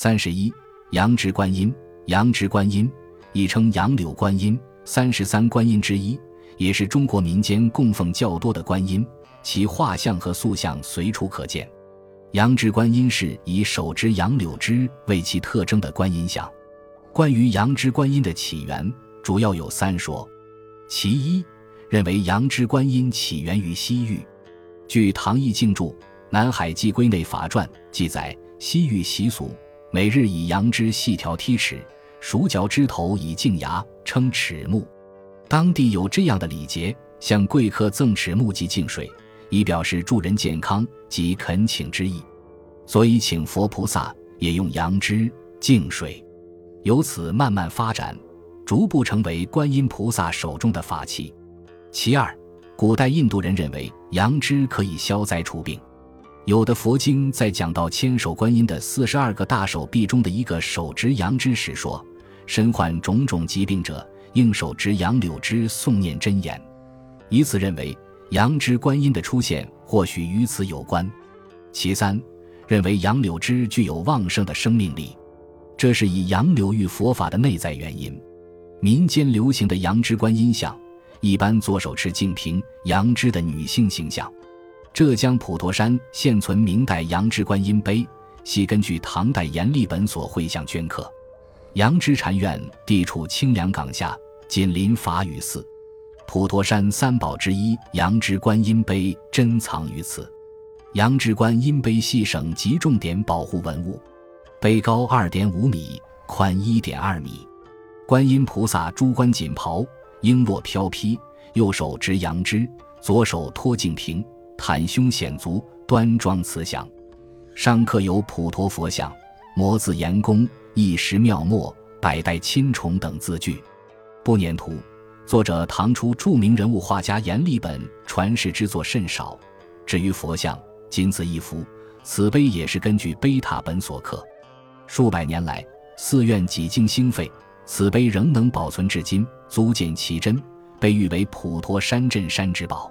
三十一，杨直观音，杨直观音亦称杨柳观音，三十三观音之一，也是中国民间供奉较多的观音，其画像和塑像随处可见。杨直观音是以手执杨柳枝为其特征的观音像。关于杨枝观音的起源，主要有三说。其一，认为杨枝观音起源于西域。据唐义静著《南海记归内法传》记载，西域习俗，每日以羊脂细条剔齿，熟嚼枝头以净牙，称齿目。当地有这样的礼节，向贵客赠齿目及净水，以表示助人健康及恳请之意。所以请佛菩萨也用羊脂净水，由此慢慢发展。逐步成为观音菩萨手中的法器。其二，古代印度人认为杨枝可以消灾除病。有的佛经在讲到千手观音的四十二个大手臂中的一个手执杨枝时说：“身患种种疾病者，应手执杨柳枝诵念真言。”以此认为杨枝观音的出现或许与此有关。其三，认为杨柳枝具有旺盛的生命力，这是以杨柳喻佛法的内在原因。民间流行的杨枝观音像，一般左手持净瓶杨枝的女性形象。浙江普陀山现存明代杨枝观音碑，系根据唐代阎立本所绘像镌刻。杨枝禅院地处清凉岗下，紧邻法雨寺。普陀山三宝之一杨枝观音碑珍藏于此。杨枝观音碑系省级重点保护文物，碑高二点五米，宽一点二米。观音菩萨珠冠锦袍，璎珞飘披，右手执杨枝，左手托净瓶，袒胸显足，端庄慈祥。上刻有普陀佛像、摩字严公、一石妙墨、百代亲宠等字句。不年图，作者唐初著名人物画家阎立本传世之作甚少。至于佛像，仅此一幅。此碑也是根据碑塔本所刻。数百年来，寺院几经兴废。此碑仍能保存至今，足见其真，被誉为普陀山镇山之宝。